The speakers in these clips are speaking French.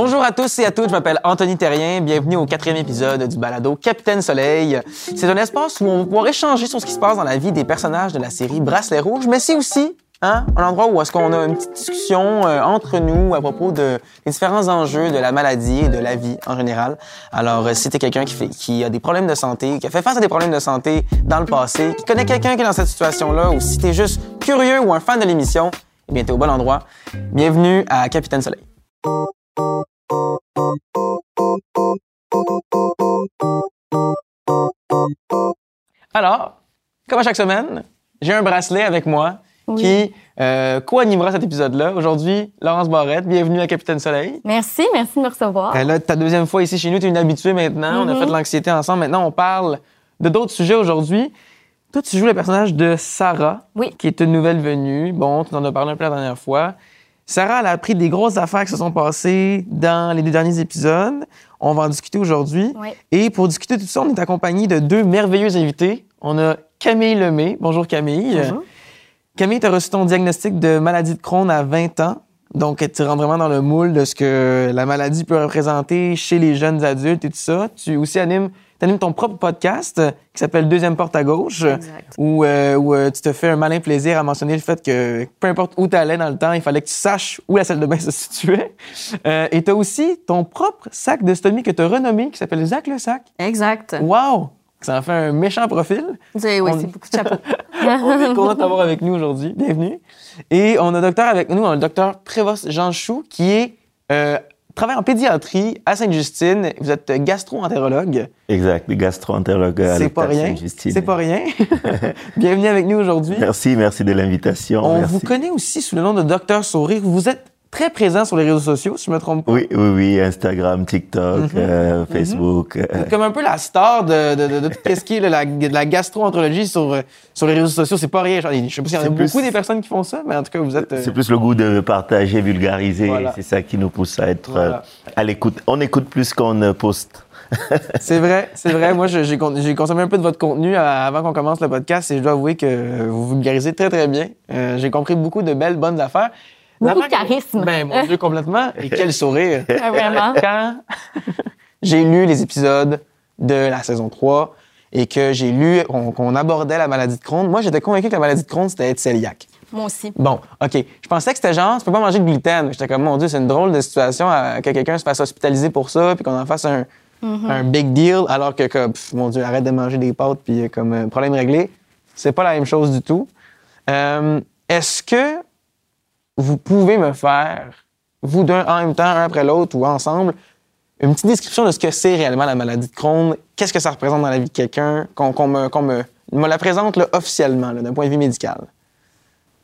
Bonjour à tous et à toutes, je m'appelle Anthony Terrien. Bienvenue au quatrième épisode du balado Capitaine Soleil. C'est un espace où on va pouvoir échanger sur ce qui se passe dans la vie des personnages de la série Bracelet Rouge, mais c'est aussi hein, un endroit où est-ce qu'on a une petite discussion euh, entre nous à propos de, des différents enjeux de la maladie et de la vie en général. Alors, euh, si t'es quelqu'un qui, qui a des problèmes de santé, qui a fait face à des problèmes de santé dans le passé, qui connaît quelqu'un qui est dans cette situation-là, ou si t'es juste curieux ou un fan de l'émission, eh bien, t'es au bon endroit. Bienvenue à Capitaine Soleil. Alors, comme à chaque semaine, j'ai un bracelet avec moi Oui. qui euh, co-animera cet épisode-là. Aujourd'hui, Laurence Barrette, bienvenue à Capitaine Soleil. Merci, merci de me recevoir. Euh, là, ta deuxième fois ici chez nous, tu es une habituée maintenant. On a Mhm. fait de l'anxiété ensemble. Maintenant, on parle de d'autres sujets aujourd'hui. Toi, tu joues le personnage de Sarah, Oui. qui est une nouvelle venue. Bon, tu en as parlé un peu la dernière fois. Sarah, elle a appris des grosses affaires qui se sont passées dans les deux derniers épisodes. On va en discuter aujourd'hui. Oui. Et pour discuter de tout ça, on est accompagné de deux merveilleux invités. On a Camille Lemay. Bonjour Camille. Bonjour. Camille, tu as reçu ton diagnostic de maladie de Crohn à 20 ans. Donc, tu rentres vraiment dans le moule de ce que la maladie peut représenter chez les jeunes adultes et tout ça. Tu aussi animes, animes ton propre podcast euh, qui s'appelle Deuxième porte à gauche, Exact. où, euh, où, euh, tu te fais un malin plaisir à mentionner le fait que peu importe où tu allais dans le temps, il fallait que tu saches où la salle de bain se situait. Euh, et tu as aussi ton propre sac de stomie que tu as renommé qui s'appelle Zach le sac. Exact. Wow! Ça en fait un méchant profil. Oui, On- c'est beaucoup de chapeaux. On est content de t'avoir avec nous aujourd'hui. Bienvenue. Et on a docteur avec nous, on a le docteur Prévost Jean Chou, qui est euh, travaille en pédiatrie à Sainte-Justine. Vous êtes gastro-entérologue. Exact, gastro-entérologue à. Sainte-Justine. C'est pas rien. Bienvenue avec nous aujourd'hui. Merci, merci de l'invitation. On merci. vous connaît aussi sous le nom de docteur Sourire. Vous êtes très présent sur les réseaux sociaux, si je me trompe pas. Oui, oui, oui, Instagram, TikTok, Mhm. euh, Facebook. euh, Comme un peu la star de, de, de, de tout ce qui est là, la, de la gastro-entérologie sur, euh, sur les réseaux sociaux. C'est pas rien. Genre, Je sais pas s'il y en a plus- beaucoup des personnes qui font ça, mais en tout cas, vous êtes... euh, C'est plus le goût de partager, vulgariser. Voilà. C'est ça qui nous pousse à être Voilà. à l'écoute. On écoute plus qu'on poste. C'est vrai, c'est vrai. Moi, j'ai con- j'ai consommé un peu de votre contenu avant qu'on commence le podcast et je dois avouer que vous vulgarisez très, très bien. Euh, j'ai compris beaucoup de belles, bonnes affaires. Beaucoup de charisme. Ben, mon Dieu, complètement. Et quel sourire. Ah, Vraiment. Quand j'ai lu les épisodes de la saison 3 et que j'ai lu qu'on abordait la maladie de Crohn, moi, j'étais convaincu que la maladie de Crohn, c'était être cœliaque. Moi aussi. Bon, OK. Je pensais que c'était genre, tu peux pas manger de gluten. J'étais comme, mon Dieu, c'est une drôle de situation à- que quelqu'un se fasse hospitaliser pour ça, puis qu'on en fasse un, un big deal, alors que, comme, pff, mon Dieu, arrête de manger des pâtes, puis euh, comme, euh, problème réglé. C'est pas la même chose du tout. Euh, Est-ce que vous pouvez me faire, vous deux en même temps, un après l'autre ou ensemble, une petite description de ce que c'est réellement la maladie de Crohn? Qu'est-ce que ça représente dans la vie de quelqu'un? Qu'on qu'on me, qu'on me, me la présente là, officiellement, d'un point de vue médical.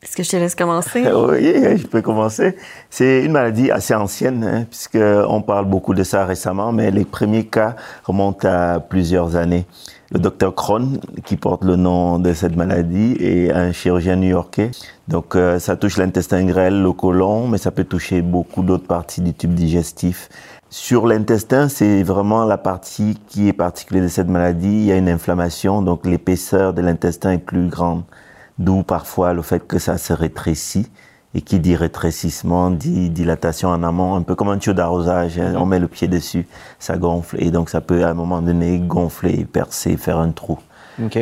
Est-ce que je te laisse commencer? Oui, je peux commencer. C'est une maladie assez ancienne, hein, puisqu'on parle beaucoup de ça récemment, mais les premiers cas remontent à plusieurs années. Le docteur Crohn, qui porte le nom de cette maladie, est un chirurgien new-yorkais. Donc, euh, ça touche l'intestin grêle, le côlon, mais ça peut toucher beaucoup d'autres parties du tube digestif. Sur l'intestin, c'est vraiment la partie qui est particulière de cette maladie. Il y a une inflammation, donc l'épaisseur de l'intestin est plus grande. D'où parfois le fait que ça se rétrécit. Et qui dit rétrécissement dit dilatation en amont, un peu comme un tuyau d'arrosage. hein. On met le pied dessus, ça gonfle. Et donc ça peut à un moment donné gonfler, percer, faire un trou.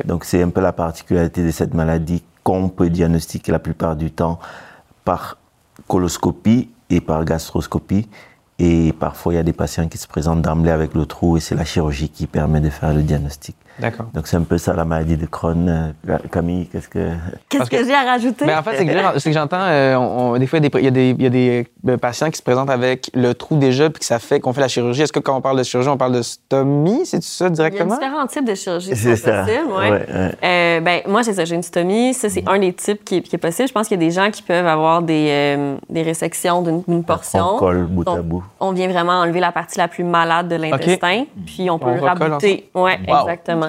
Donc c'est un peu la particularité de cette maladie qu'on peut diagnostiquer la plupart du temps par coloscopie et par gastroscopie. Et parfois, il y a des patients qui se présentent d'emblée avec le trou et c'est la chirurgie qui permet de faire le diagnostic. D'accord. Donc c'est un peu ça la maladie de Crohn. Euh, Camille, qu'est-ce que... Qu'est-ce que, que- j'ai à rajouter? Mais en fait, c'est que, j'entends, euh, on- on- des fois, il y a des, y y a euh, patients qui se présentent avec le trou déjà, puis que ça fait qu'on fait la chirurgie. Est-ce que quand on parle de chirurgie, on parle de stomie? C'est ça Il y a directement? différents types de chirurgie qui C'est sont ça. possibles. Ouais. Ouais, ouais. Euh, ben, moi, c'est ça. J'ai une stomie. Ça, c'est un des types qui est, qui est possible. Je pense qu'il y a des gens qui peuvent avoir des, euh, des résections d'une portion. On colle bout à bout. On vient vraiment enlever la partie la plus malade de l'intestin, puis on peut On rabouter. Oui, Wow. exactement.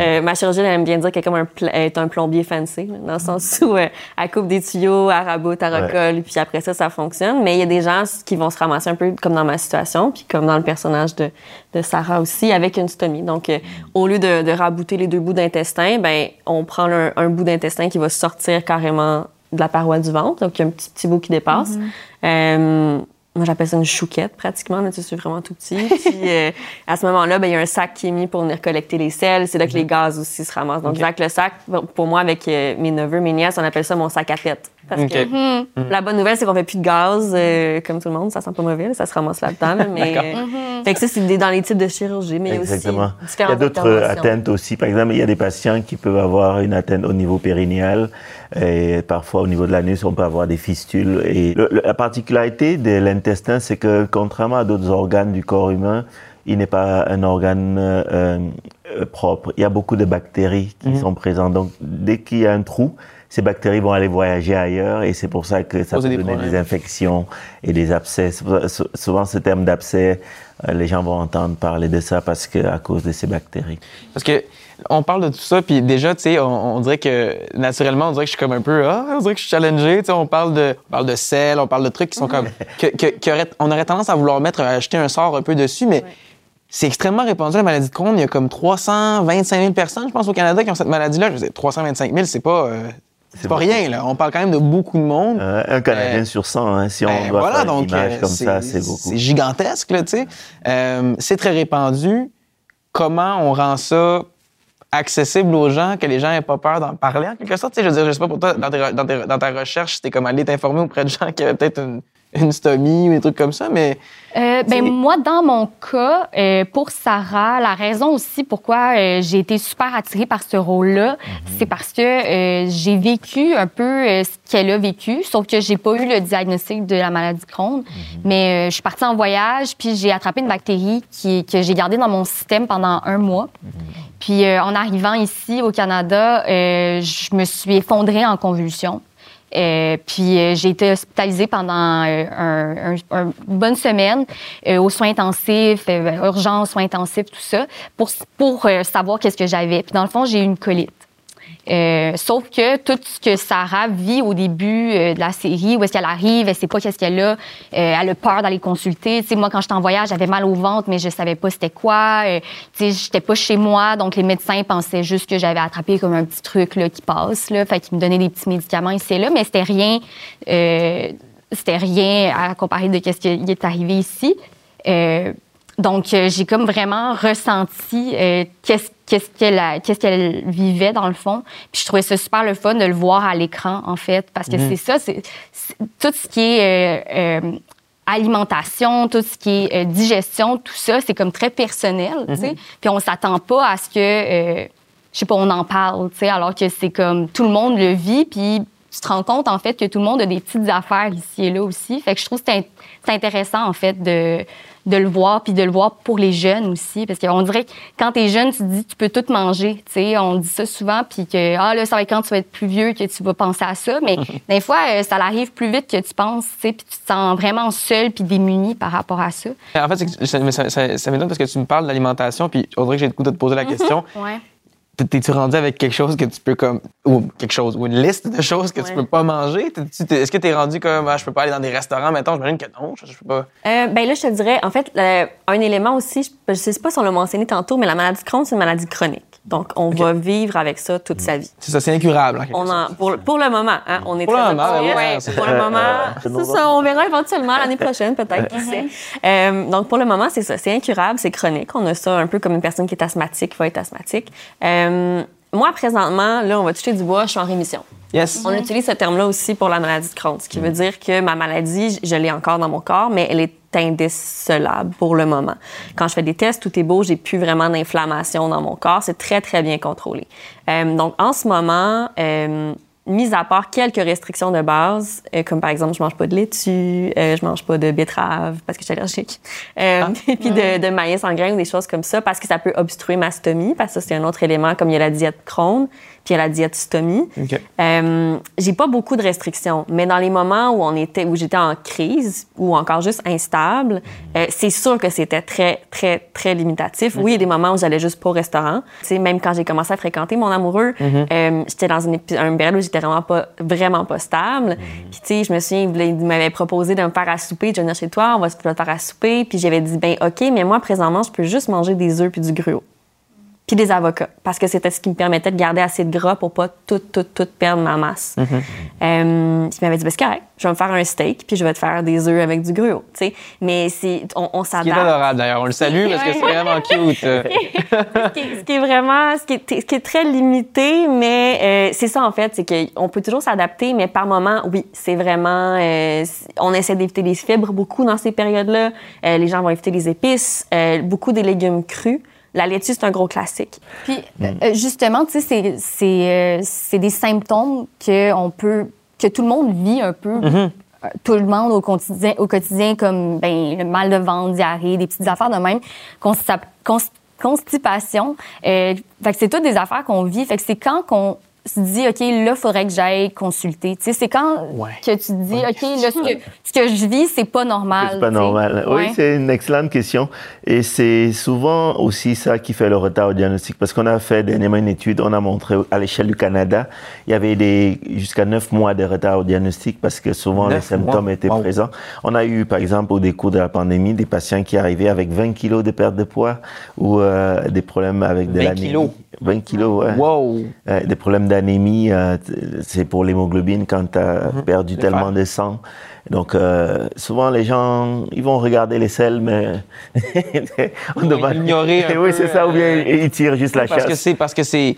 Euh, ma chirurgienne elle aime bien dire qu'elle est comme un, est plombier fancy, là, dans le sens où euh, elle coupe des tuyaux, elle raboute, elle Ouais. recolle, puis après ça, ça fonctionne. Mais il y a des gens qui vont se ramasser un peu comme dans ma situation, puis comme dans le personnage de, de Sarah aussi, avec une stomie. Donc, euh, au lieu de, de rabouter les deux bouts d'intestin, ben, on prend un, un bout d'intestin qui va sortir carrément de la paroi du ventre, donc il y a un petit, petit bout qui dépasse. Euh, moi j'appelle ça une chouquette pratiquement, là, tu sais, c'est vraiment tout petit. Puis euh, à ce moment-là, ben, il y a un sac qui est mis pour venir collecter les sels. C'est là que les gaz aussi se ramassent. Donc, Ok. avec le sac, pour moi, avec euh, mes neveux, mes nièces, on appelle ça mon sac à tête. Parce que Mhm. la bonne nouvelle, c'est qu'on fait plus de gaz, euh, comme tout le monde. Ça sent pas mauvais, là, ça se ramasse là-dedans. là, mais, D'accord. euh, fait que ça, c'est dans les types de chirurgie, mais il y a Exactement. aussi Il y a d'autres atteintes aussi. Par exemple, il y a des patients qui peuvent avoir une atteinte au niveau périnéal et parfois au niveau de l'anus, on peut avoir des fistules. Et le- le- la particularité de l'intestin, c'est que contrairement à d'autres organes du corps humain, il n'est pas un organe euh, euh, propre. Il y a beaucoup de bactéries qui sont présentes. Donc, dès qu'il y a un trou, ces bactéries vont aller voyager ailleurs et c'est pour ça que ça peut des donner problèmes. des infections et des abcès. Souvent, ce terme d'abcès, euh, les gens vont entendre parler de ça parce que à cause de ces bactéries. Parce que on parle de tout ça, puis déjà, tu sais, on, on dirait que naturellement, on dirait que je suis comme un peu, ah, on dirait que je suis challengé. Tu sais, on parle de, on parle de sel, on parle de trucs qui sont comme, que, que- que aurait- on aurait tendance à vouloir mettre, à ajouter un sort un peu dessus, mais c'est extrêmement répandu la maladie de Crohn. Il y a comme 325 000 personnes, je pense, au Canada qui ont cette maladie-là. Je veux dire, 325 000, c'est pas, euh, c'est pas beaucoup. rien là. On parle quand même de beaucoup de monde. Euh, un Canadien Euh, sur 100, hein, si on Ben, doit voilà, faire donc une image euh, comme ça, c'est beaucoup. C'est gigantesque, là, tu sais. Euh, c'est très répandu. Comment on rend ça accessible aux gens, que les gens n'aient pas peur d'en parler, en quelque sorte? Tu sais, je veux dire, je sais pas pour toi, dans, tes dans tes- dans ta recherche, c'était comme aller t'informer auprès de gens qui avaient peut-être une, une stomie ou des trucs comme ça, mais Euh, ben, moi, dans mon cas, euh, pour Sarah, la raison aussi pourquoi euh, j'ai été super attirée par ce rôle-là, c'est parce que euh, j'ai vécu un peu ce qu'elle a vécu, sauf que j'ai pas eu le diagnostic de la maladie de Crohn. Mais euh, je suis partie en voyage, puis j'ai attrapé une bactérie qui, que j'ai gardée dans mon système pendant un mois. Puis euh, en arrivant ici au Canada, je me suis effondrée en convulsions. Euh, puis euh, j'ai été hospitalisée pendant euh, un, un- un- une bonne semaine euh, aux soins intensifs, urgences, soins intensifs, tout ça, pour, pour savoir qu'est-ce que j'avais. Puis dans le fond, j'ai eu une colite. Euh, sauf que tout ce que Sarah vit au début euh, de la série, où est-ce qu'elle arrive, elle sait pas qu'est-ce qu'elle a, euh, elle a peur d'aller consulter. Tu moi, quand j'étais en voyage, j'avais mal au ventre, mais je savais pas c'était quoi. Euh, tu sais, j'étais pas chez moi, donc les médecins pensaient juste que j'avais attrapé comme un petit truc là, qui passe, là, fait qu'ils me donnaient des petits médicaments ici et là, mais c'était rien, c'était rien à comparer de qu'est-ce qui est arrivé ici. Donc, j'ai comme vraiment ressenti qu'est-ce qu'est-ce qu'elle qu'est-ce qu'elle vivait dans le fond. Puis je trouvais ça super le fun de le voir à l'écran, en fait, parce que c'est ça, c'est c'est- tout ce qui est euh, euh, alimentation, tout ce qui est euh, digestion, tout ça, c'est comme très personnel, tu sais. Puis on s'attend pas à ce que, je sais pas, on en parle, tu sais, alors que c'est comme tout le monde le vit, puis tu te rends compte, en fait, que tout le monde a des petites affaires ici et là aussi. Fait que je trouve que c'est int- c'est intéressant, en fait, de, de le voir, puis de le voir pour les jeunes aussi. Parce qu'on dirait que quand t'es jeune, tu te dis, tu peux tout manger. Tu sais, on dit ça souvent, puis que, ah, là, ça va être quand tu vas être plus vieux que tu vas penser à ça. Mais des fois, euh, ça arrive plus vite que tu penses, tu sais, puis tu te sens vraiment seul puis démuni par rapport à ça. en fait, ça, ça, m'étonne parce que tu me parles d'alimentation, puis on dirait que j'ai le coup de te poser la question. Ouais. T'es- T'es-tu rendu avec quelque chose que tu peux comme ou quelque chose ou une liste de choses que tu peux pas manger? Est-ce que t'es rendu comme ah, je peux pas aller dans des restaurants mettons J'imagine que non, je, je peux pas. Euh, ben là, je te dirais, en fait, euh, un élément aussi, je, je sais pas si on l'a mentionné tantôt, mais la maladie de Crohn, c'est une maladie chronique. Donc, on va vivre avec ça toute sa vie. C'est ça, c'est incurable. en On en, pour, pour le moment, hein, on est Pour très le moment, Ouais, pour le moment, c'est ça, on verra éventuellement l'année prochaine, peut-être, qui sait. Euh, donc, pour le moment, c'est ça, c'est incurable, c'est chronique. On a ça un peu comme une personne qui est asthmatique, qui va être asthmatique. Euh, moi, présentement, là, on va toucher du bois, je suis en rémission. Yes. On utilise ce terme-là aussi pour la maladie de Crohn, ce qui veut dire que ma maladie, je l'ai encore dans mon corps, mais elle est indécelable pour le moment. Quand je fais des tests, tout est beau, j'ai plus vraiment d'inflammation dans mon corps, c'est très, très bien contrôlé. Euh, donc, en ce moment, euh, mis à part quelques restrictions de base, euh, comme par exemple, je mange pas de laitue, euh, je mange pas de betterave parce que je suis allergique, euh, puis de, de maïs en grains ou des choses comme ça, parce que ça peut obstruer ma stomie, parce que ça, c'est un autre élément, comme il y a la diète Crohn, puis a la diète stomie. Ok. Euh, j'ai pas beaucoup de restrictions, mais dans les moments où on était, où j'étais en crise ou encore juste instable, euh, c'est sûr que c'était très, très, très limitatif. Oui, il y a des moments où j'allais juste pas au restaurant. Tu sais, même quand j'ai commencé à fréquenter mon amoureux, euh, j'étais dans une, une période où j'étais vraiment pas, vraiment pas stable. Puis tu sais, je me souviens, il m'avait proposé de me faire à souper, de venir chez toi, on va se faire à souper. Puis j'avais dit, ben ok, mais moi présentement, je peux juste manger des œufs puis du gruau. Puis des avocats, parce que c'était ce qui me permettait de garder assez de gras pour pas tout, tout, tout perdre ma masse. Mhm. Euh, il m'avait dit, ben, c'est correct, je vais me faire un steak, puis je vais te faire des œufs avec du gruau, tu sais. Mais c'est, on, on Ce qui est s'adapte. adorable d'ailleurs, on le salue parce que c'est vraiment cute. Ce, qui est, ce qui est vraiment, ce qui est, ce qui est très limité, mais euh, c'est ça en fait, c'est qu'on peut toujours s'adapter, mais par moment, oui, c'est vraiment, euh, on essaie d'éviter les fibres beaucoup dans ces périodes-là. Euh, les gens vont éviter les épices, euh, beaucoup des légumes crus. La laitue, c'est un gros classique. Puis, euh, justement, tu sais, c'est- c'est euh, c'est des symptômes que, on peut, que tout le monde vit un peu. euh, Tout le monde au quotidien, au quotidien comme ben, le mal de ventre, diarrhée, des petites affaires de même, constipation. Euh, fait que c'est toutes des affaires qu'on vit. Fait que c'est quand qu'on se dit, OK, là, il faudrait que j'aille consulter. Tu sais, c'est quand Ouais. que tu te dis, OK, là, ce que, ce que je vis, c'est pas normal. C'est pas tu normal. Ouais. Oui, c'est une excellente question. Et c'est souvent aussi ça qui fait le retard au diagnostic. Parce qu'on a fait dernièrement une étude, on a montré à l'échelle du Canada, il y avait des, jusqu'à neuf mois de retard au diagnostic parce que souvent les symptômes mois? étaient Wow. présents. On a eu, par exemple, au décours de la pandémie, des patients qui arrivaient avec 20 kilos de perte de poids ou euh, des problèmes avec de 20 l'anémie. kilos? 20 kilos, ouais. Wow! Euh, des problèmes d'anémie, euh, c'est pour l'hémoglobine quand tu as perdu Les tellement de sang. Donc, euh, souvent, les gens, ils vont regarder les selles, mais on Ils vont ignorer un oui, c'est ça, ou bien euh, ils tirent juste la Parce que c'est parce que c'est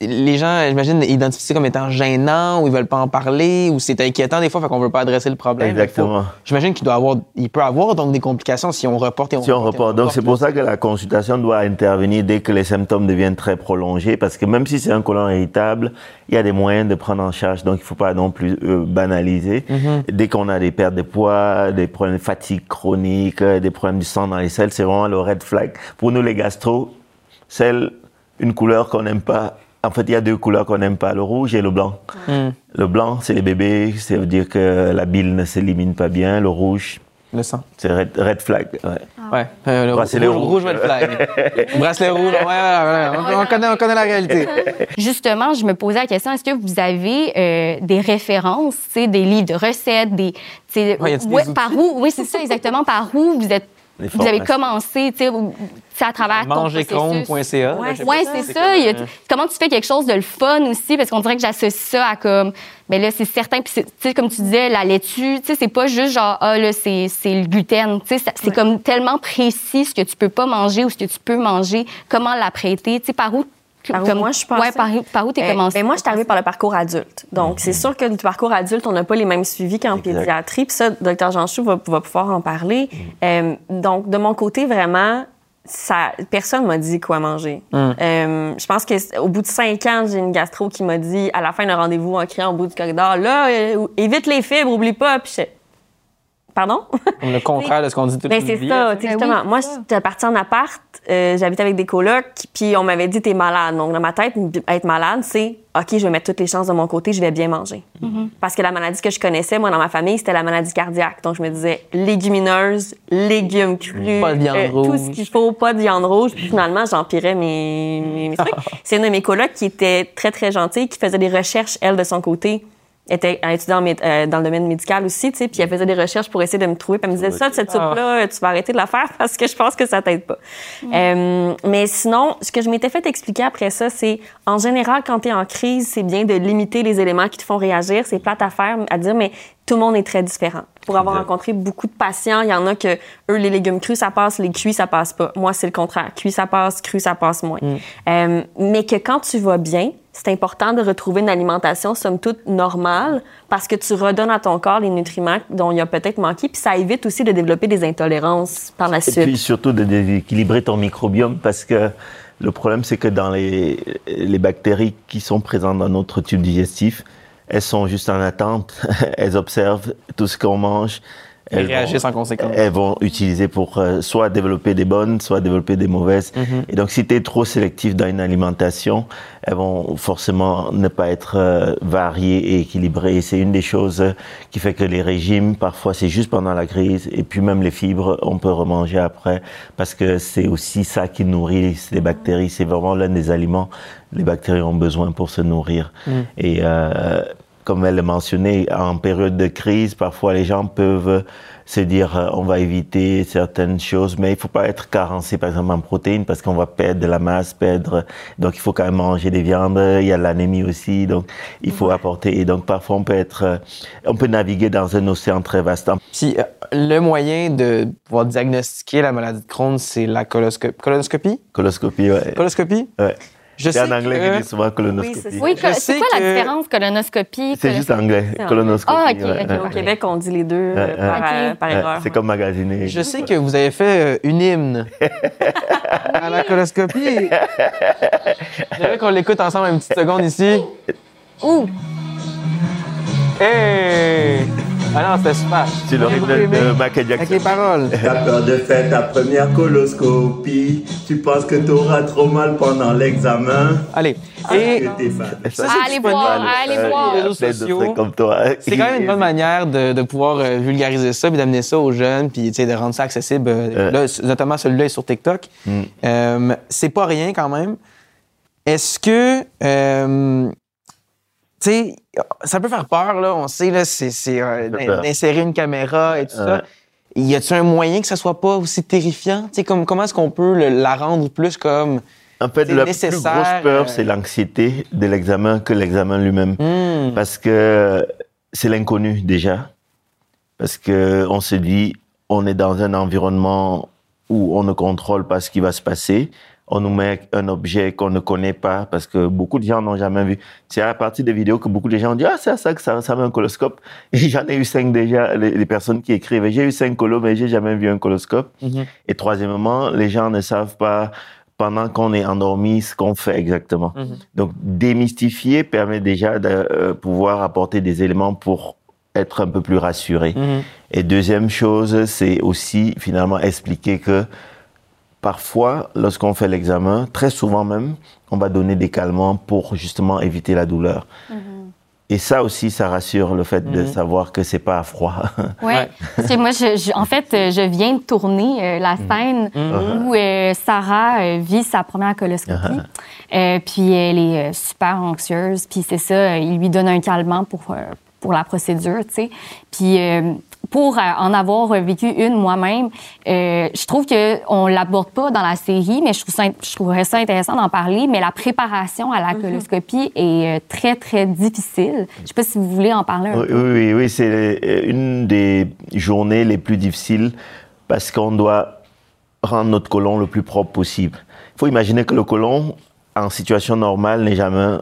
les gens j'imagine identifient ça comme étant gênant ou ils veulent pas en parler ou c'est inquiétant des fois fait qu'on veut pas adresser le problème. Exactement. J'imagine qu'il doit avoir il peut avoir donc des complications si on reporte et on Si on reporte. Donc, c'est pour ça que la consultation doit intervenir dès que les symptômes deviennent très prolongés, parce que même si c'est un côlon irritable, il y a des moyens de prendre en charge. Donc, il faut pas non plus euh, banaliser. Dès qu'on a des pertes de poids, des problèmes de fatigue chronique, euh, des problèmes du sang dans les selles, c'est vraiment le red flag. Pour nous, les gastro, celle, une couleur qu'on n'aime pas. En fait, il y a deux couleurs qu'on n'aime pas, le rouge et le blanc. Le blanc, c'est les bébés, ça veut dire que la bile ne s'élimine pas bien. Le rouge, le sang. c'est red, red flag. ouais. Ouais. Euh, le Bracelet rouge, rouge. rouge red flag. Bracelet rouge. Ouais, ouais, ouais, On, on connaît on connaît la réalité. Justement, je me posais la question, est-ce que vous avez euh, des références, tu sais, des livres de recettes, des... Ouais, des par où, oui, c'est ça, exactement, par où vous êtes... Vous avez formations. commencé, tu sais, à travers. Ouais, sais Oui, pas c'est ça. Comme, euh, comment tu fais quelque chose de le fun aussi? Parce qu'on dirait que j'associe ça à comme. Mais là, c'est certain. Puis, c'est- tu sais, comme tu disais, la laitue, tu sais, c'est pas juste genre, ah, là, c'est c'est le gluten. Tu sais, ça- c'est comme tellement précis ce que tu peux pas manger ou ce que tu peux manger, comment l'apprêter. Tu sais, par où. Par où? comme- moi, je pensais? Ouais, par, par où t'es Euh, commencé? ben, moi, je suis arrivée par le parcours adulte. Donc, c'est sûr que le parcours adulte, on n'a pas les mêmes suivis qu'en pédiatrie. Puis ça, Dr. Jean Chou va, va pouvoir en parler. Euh, donc, de mon côté, vraiment, ça, personne m'a dit quoi manger. Euh, je pense qu'au bout de cinq ans, j'ai une gastro qui m'a dit, à la fin d'un rendez-vous, en criant au bout du corridor, là, euh, évite les fibres, oublie pas. Puis Pardon? Comme le contraire de ce qu'on dit toute Ben, une c'est vie. ça, là, tu sais, justement. oui, Moi, c'est j'étais partie en appart, euh, j'habitais avec des colocs, puis on m'avait dit t'es malade. Donc dans ma tête, être malade, c'est ok, je vais mettre toutes les chances de mon côté, je vais bien manger. Mm-hmm. Parce que la maladie que je connaissais, moi dans ma famille, c'était la maladie cardiaque. Donc je me disais légumineuses, légumes crus, Pas de viande euh, tout rouge. ce qu'il faut, pas de viande rouge. Puis finalement, j'empirais mes, mes, mes trucs. c'est une de mes colocs qui était très très gentille, qui faisait des recherches elle de son côté était étudiante en mé- euh, dans le domaine médical aussi, tu sais, puis elle faisait des recherches pour essayer de me trouver, puis elle me disait ça, cette soupe-là, euh, tu vas arrêter de la faire parce que je pense que ça t'aide pas. Euh, mais sinon, ce que je m'étais fait expliquer après ça, c'est en général, quand tu es en crise, c'est bien de limiter les éléments qui te font réagir. C'est plate à faire, à dire, mais tout le monde est très différent. Pour avoir rencontré beaucoup de patients, il y en a que eux, les légumes crus, ça passe, les cuits, ça passe pas. Moi, c'est le contraire. Cuit, ça passe, cru, ça passe moins. Euh, mais que quand tu vas bien, c'est important de retrouver une alimentation, somme toute, normale, parce que tu redonnes à ton corps les nutriments dont il a peut-être manqué, puis ça évite aussi de développer des intolérances par la Et suite. puis surtout de déséquilibrer ton microbiome parce que le problème c'est que dans les, les bactéries qui sont présentes dans notre tube digestif, elles sont juste en attente, elles observent tout ce qu'on mange. Elles réagissent vont- en conséquence. Elles vont utiliser pour euh, soit développer des bonnes, soit développer des mauvaises. Mm-hmm. Et donc, si tu es trop sélectif dans une alimentation, elles vont forcément ne pas être euh, variées et équilibrées. Et c'est une des choses qui fait que les régimes, parfois, c'est juste pendant la crise. Et puis même les fibres, on peut remanger après parce que c'est aussi ça qui nourrit les bactéries. C'est vraiment l'un des aliments les bactéries ont besoin pour se nourrir. Mm. Et euh, comme elle le mentionnait, en période de crise, parfois les gens peuvent se dire euh, on va éviter certaines choses, mais il faut pas être carencé par exemple en protéines parce qu'on va perdre de la masse, perdre. Donc il faut quand même manger des viandes. Il y a l'anémie aussi, donc il faut apporter. Et donc parfois on peut être, euh, on peut naviguer dans un océan très vaste. Puis euh, le moyen de pouvoir diagnostiquer la maladie de Crohn, c'est la coloscopie. Colonoscopie? Coloscopie, ouais. Coloscopie? ouais. Je C'est sais en anglais que- qu'ils disent souvent colonoscopie. Oui, c'est. Oui, quoi que- la différence colonoscopie? C'est juste anglais, C'est colonoscopie. Ah, ok, ouais, ok, ouais. Au Québec, on dit les deux Ouais, euh, par, euh, par Ouais, erreur. C'est comme magasiner. Je sais que vous avez fait euh, une hymne à la coloscopie. J'aimerais qu'on l'écoute ensemble une petite seconde ici. Ouh! Hey! Ah non, c'était super. C'est le aimé. de Michael Avec Jackson. les paroles. T'as peur de faire ta première coloscopie. Tu penses que t'auras trop mal pendant l'examen? Allez. Et Et que t'es fan. ça, c'est Allez disponible voir, allez voir. les réseaux Plein de sociaux. trucs comme toi. C'est quand même une bonne manière de, de pouvoir euh, vulgariser ça puis d'amener ça aux jeunes puis de rendre ça accessible. euh, Euh. là, notamment celui-là est sur TikTok. Mm. Euh, c'est pas rien quand même. Est-ce que euh, tu sais, ça peut faire peur là. On sait là, c'est euh, d'insérer une caméra et tout Ouais. ça. Y a-t-il un moyen que ça soit pas aussi terrifiant? Tu sais, comme, comment est-ce qu'on peut le- la rendre plus comme. En fait, la plus grosse peur, euh, c'est l'anxiété de l'examen que l'examen lui-même. Hmm. Parce que c'est l'inconnu déjà. Parce que on se dit, on est dans un environnement où on ne contrôle pas ce qui va se passer. On nous met un objet qu'on ne connaît pas parce que beaucoup de gens n'ont jamais vu. C'est à partir des vidéos que beaucoup de gens ont dit, ah, c'est à ça que ça ressemble un coloscope. Et j'en ai eu cinq déjà, les, les personnes qui écrivent. J'ai eu cinq colos, mais j'ai jamais vu un coloscope. Mhm. Et troisièmement, les gens ne savent pas pendant qu'on est endormi ce qu'on fait exactement. Mhm. Donc démystifier permet déjà de euh, pouvoir apporter des éléments pour être un peu plus rassuré. Mhm. Et deuxième chose, c'est aussi finalement expliquer que parfois, lorsqu'on fait l'examen, très souvent même, on va donner des calmants pour justement éviter la douleur. Et ça aussi, ça rassure le fait de Mhm. savoir que c'est pas à froid. Ouais. Ouais. Parce que moi, je, je- en fait, je viens de tourner euh, la scène Mhm. où euh, Sarah euh, vit sa première coloscopie. Euh, puis elle est euh, super anxieuse. Puis c'est ça, il lui donne un calmant pour, euh, pour la procédure, tu sais. Puis euh, pour euh, en avoir vécu une moi-même, euh, je trouve qu'on ne l'aborde pas dans la série, mais je, trouve ça, je trouverais ça intéressant d'en parler. Mais la préparation à la coloscopie est euh, très, très difficile. Je ne sais pas si vous voulez en parler un Oui, peu. oui, oui, oui, c'est euh, une des journées les plus difficiles parce qu'on doit rendre notre côlon le plus propre possible. Il faut imaginer que le côlon, en situation normale, n'est jamais euh,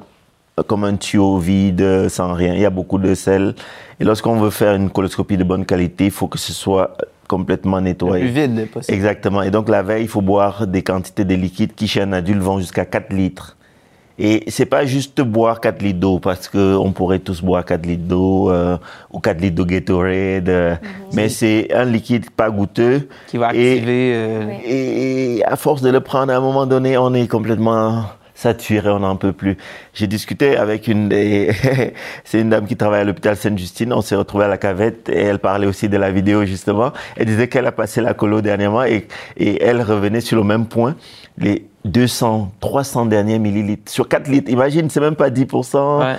comme un tuyau vide, sans rien. Il y a beaucoup de sel. Et lorsqu'on veut faire une coloscopie de bonne qualité, il faut que ce soit complètement Le plus nettoyé. vide possible. Exactement. Et donc la veille, il faut boire des quantités de liquides qui chez un adulte vont jusqu'à 4 litres. Et c'est pas juste boire 4 litres d'eau parce que on pourrait tous boire 4 litres d'eau euh, ou 4 litres de Gatorade, euh, mais c'est un liquide pas goûteux. Qui va Et- activer. euh. Et à force de le prendre, à un moment donné, on est complètement saturé, on n'en peut plus. J'ai discuté avec une des... c'est une dame qui travaille à l'hôpital Sainte-Justine. On s'est retrouvé à la cavette et elle parlait aussi de la vidéo, justement. Elle disait qu'elle a passé la colo dernièrement et, et elle revenait sur le même point. Les 200, 300 derniers millilitres sur 4 litres. Imagine, c'est même pas 10%. ouais.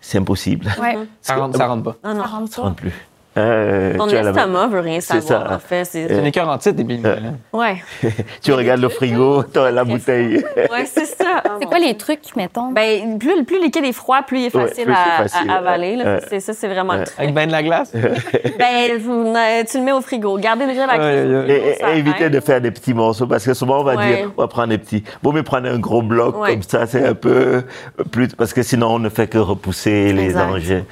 C'est impossible. Ouais. Ça rentre, ça rentre pas. Non, non. Ça rentre Ça pas. rentre plus. Euh, Ton estomac veut rien savoir, ça. en fait. C'est... C'est une écœur en titre. Euh. Ouais. tu regardes le frigo, tu as la bouteille. Ouais, c'est ça. C'est quoi les trucs, mettons? Ben, plus, plus le liquide est froid, plus il est Ouais, facile, à, facile, à avaler. là. C'est ça, c'est vraiment le truc. Avec ben de la glace? Ben, vous- euh, tu le mets au frigo. Gardez déjà la au ouais. Et, ça et éviter aide. de faire des petits morceaux parce que souvent on va Ouais. dire on va prendre des petits. Bon mais prendre un gros bloc Ouais. comme ça c'est un peu plus parce que sinon on ne fait que repousser les Exact. dangers.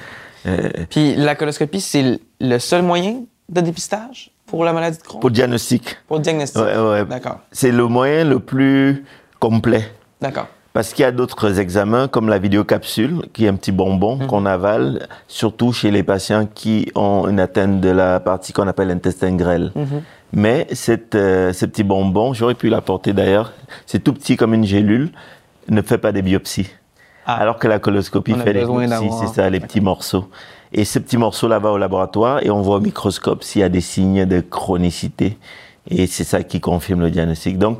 Euh, Puis la coloscopie, c'est le- seul moyen de dépistage pour la maladie de Crohn? pour le diagnostic, Pour le diagnostic. Ouais, ouais. D'accord. c'est le moyen le plus complet D'accord. parce qu'il y a d'autres examens comme la vidéocapsule qui est un petit bonbon Mhm. qu'on avale surtout chez les patients qui ont une atteinte de la partie qu'on appelle l'intestin grêle. Mhm. Mais cette, euh, ce petit bonbon, j'aurais pu l'apporter d'ailleurs, c'est tout petit comme une gélule, ne fait pas des biopsies. Ah. Alors que la coloscopie On fait biopsies, c'est ça, les petits morceaux. Et ce petit morceau-là va au laboratoire et on voit au microscope s'il y a des signes de chronicité. Et c'est ça qui confirme le diagnostic. Donc,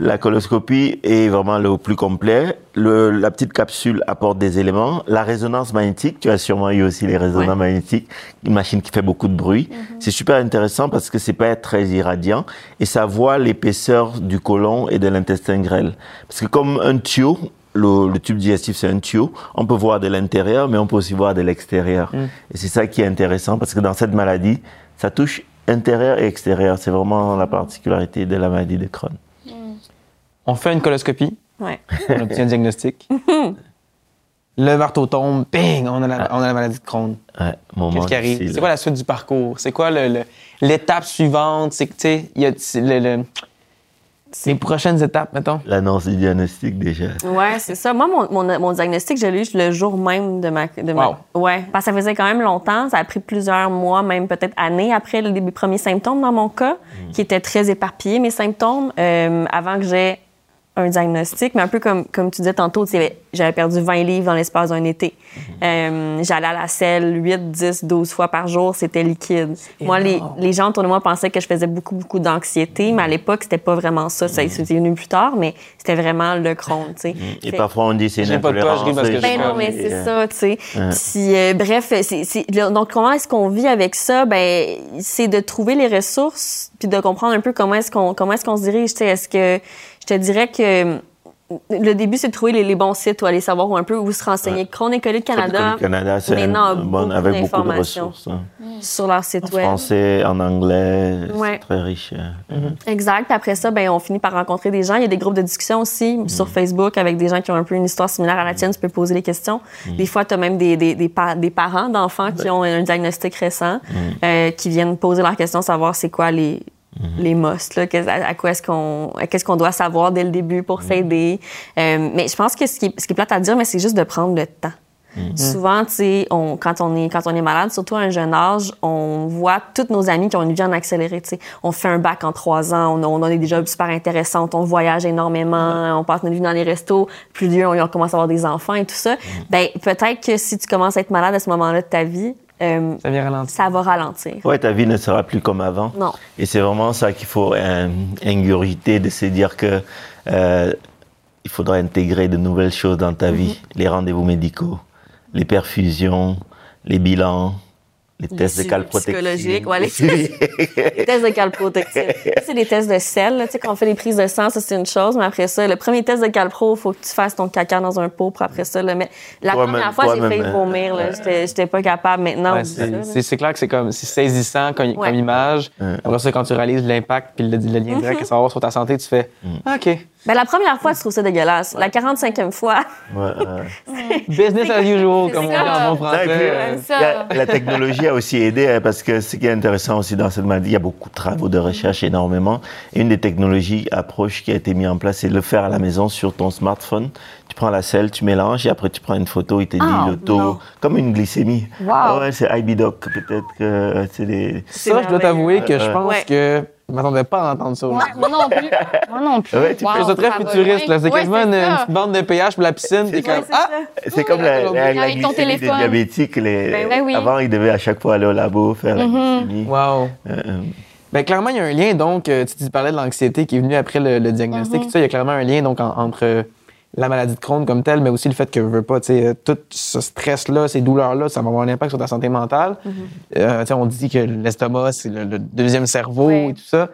La coloscopie est vraiment le plus complet. Le, la petite capsule apporte des éléments. La résonance magnétique, tu as sûrement eu aussi les résonances Ouais. magnétiques, une machine qui fait beaucoup de bruit. C'est super intéressant parce que c'est pas très irradiant et ça voit l'épaisseur du côlon et de l'intestin grêle. Parce que comme un tuyau, le, le tube digestif c'est un tuyau, on peut voir de l'intérieur, mais on peut aussi voir de l'extérieur. Et c'est ça qui est intéressant parce que dans cette maladie, ça touche intérieur et extérieur. C'est vraiment la particularité de la maladie de Crohn. On fait une coloscopie, Ouais. on obtient un diagnostic. Le marteau tombe, bing, on a la, on a la maladie de Crohn. Ouais, Qu'est-ce qui arrive? C'est quoi la suite du parcours? C'est quoi l'étape suivante? C'est que, tu sais, il y a le- les prochaines étapes, mettons? L'annonce du diagnostic déjà. Ouais, c'est ça. Moi, mon, mon, mon diagnostic, je l'ai eu le jour même de ma. De ma Wow. Ouais. Parce que ça faisait quand même longtemps. Ça a pris plusieurs mois, même peut-être années après le début premiers symptômes dans mon cas, qui étaient très éparpillés, mes symptômes, euh, avant que j'ai un diagnostic. Mais un peu comme, comme tu disais tantôt, tu sais, j'avais perdu 20 livres dans l'espace d'un été. Euh, J'allais à la selle 8, 10, 12 fois par jour. C'était liquide. Moi, les, les gens autour de moi pensaient que je faisais beaucoup, beaucoup d'anxiété, mais à l'époque, c'était pas vraiment ça. Ça c'est venu plus tard, mais c'était vraiment le Crohn, tu sais. Et Fait- parfois on dit c'est Je une ris pas de parce que intolérance. ben non, mais c'est euh, ça, tu sais. Puis, euh, bref, c'est, c'est- là, donc comment est-ce qu'on vit avec ça? Ben, c'est de trouver les ressources, puis de comprendre un peu comment est-ce qu'on comment est-ce qu'on se dirige. Tu sais, est-ce que je te dirais que le début, c'est de trouver les, les bons sites ou aller savoir où un peu où se renseigner. Crohn et Colite Canada, Canada, c'est maintenant, a un- bon, beaucoup avec beaucoup de ressources. hein. sur leur site En web. français, en anglais, Ouais. c'est très riche. euh. Exact. Puis après ça, ben, on finit par rencontrer des gens. Il y a des groupes de discussion aussi sur Facebook avec des gens qui ont un peu une histoire similaire à la tienne. Tu peux poser les questions. Des fois, tu as même des, des, des, pa- des parents d'enfants qui ont un diagnostic récent euh, qui viennent poser leurs questions, savoir c'est quoi les les must, là, à, à quoi est-ce qu'on, à qu'est-ce qu'on doit savoir dès le début pour s'aider. Euh, mais je pense que ce qui, est, ce qui est plate à dire, mais c'est juste de prendre le temps. Souvent, tu sais, on- quand, on est, quand on est malade, surtout à un jeune âge, on voit tous nos amis qui ont une vie en accéléré. tu sais. On fait un bac en trois ans, on on a des jobs super intéressants, on voyage énormément, on passe notre vie dans les restos. Plus vieux, on, on commence à avoir des enfants et tout ça. Ben, peut-être que si tu commences à être malade à ce moment-là de ta vie, euh, Ça vient ralentir. ça va ralentir. Ouais, ta vie ne sera plus comme avant. Non. Et c'est vraiment ça qu'il faut euh, ingurgiter, de se dire que euh, il faudra intégrer de nouvelles choses dans ta vie. Les rendez-vous médicaux, les perfusions, les bilans, les tests de calprotectine. psychologiques, ouais, les Les tests de. Ça, c'est des tests de sel. là. Tu sais, quand on fait les prises de sang, ça, c'est une chose. Mais après ça, le premier test de calpro, il faut que tu fasses ton caca dans un pot pour après ça le mettre. La première fois, j'ai failli hein. vomir. là. J'étais j'étais pas capable. Maintenant, Ouais, c'est, clair que c'est comme c'est saisissant comme, Ouais. comme image. Après ça, quand tu réalises l'impact puis le, le lien direct que ça va avoir sur ta santé, tu fais Ah, OK. Ben, la première fois, tu trouves ça dégueulasse. La 45e fois, Ouais, ouais. Business as usual, comme on dit en bon Ça, et puis, français. euh, la, la technologie a aussi aidé hein, parce que ce qui est intéressant aussi dans cette maladie, il y a beaucoup de travaux de recherche énormément. Et une des technologies approches qui a été mise en place, c'est de le faire à la maison sur ton smartphone. Tu prends la selle, tu mélanges et après tu prends une photo, il te dit Ah, le taux, non. comme une glycémie. Wow. Ah ouais, c'est IBDOC, peut-être que euh, c'est des. c'est Ça, je dois t'avouer que je pense ouais. que je m'attendais pas à entendre ça. Ouais, moi non plus. Moi non plus. Ouais, tu Wow, ça très futuriste. C'est Ouais, quasiment c'est une, petite bande de péage pour la piscine. T'es comme c'est Ah! C'est comme la, la, la Avec ton glycémie des téléphone. diabétiques. Les, Ben oui. Avant, ils devaient à chaque fois aller au labo faire la glycémie. Wow. Euh, Ben, clairement, il y a un lien, donc, euh, tu, tu parlais de l'anxiété qui est venue après le, le diagnostic. tout ça, il y a clairement un lien, donc, en- entre euh, la maladie de Crohn comme telle, mais aussi le fait que, je veux pas, tu sais, euh, tout ce stress-là, ces douleurs-là, ça va avoir un impact sur ta santé mentale. Tu sais, on dit que l'estomac, c'est le, le deuxième cerveau et tout ça.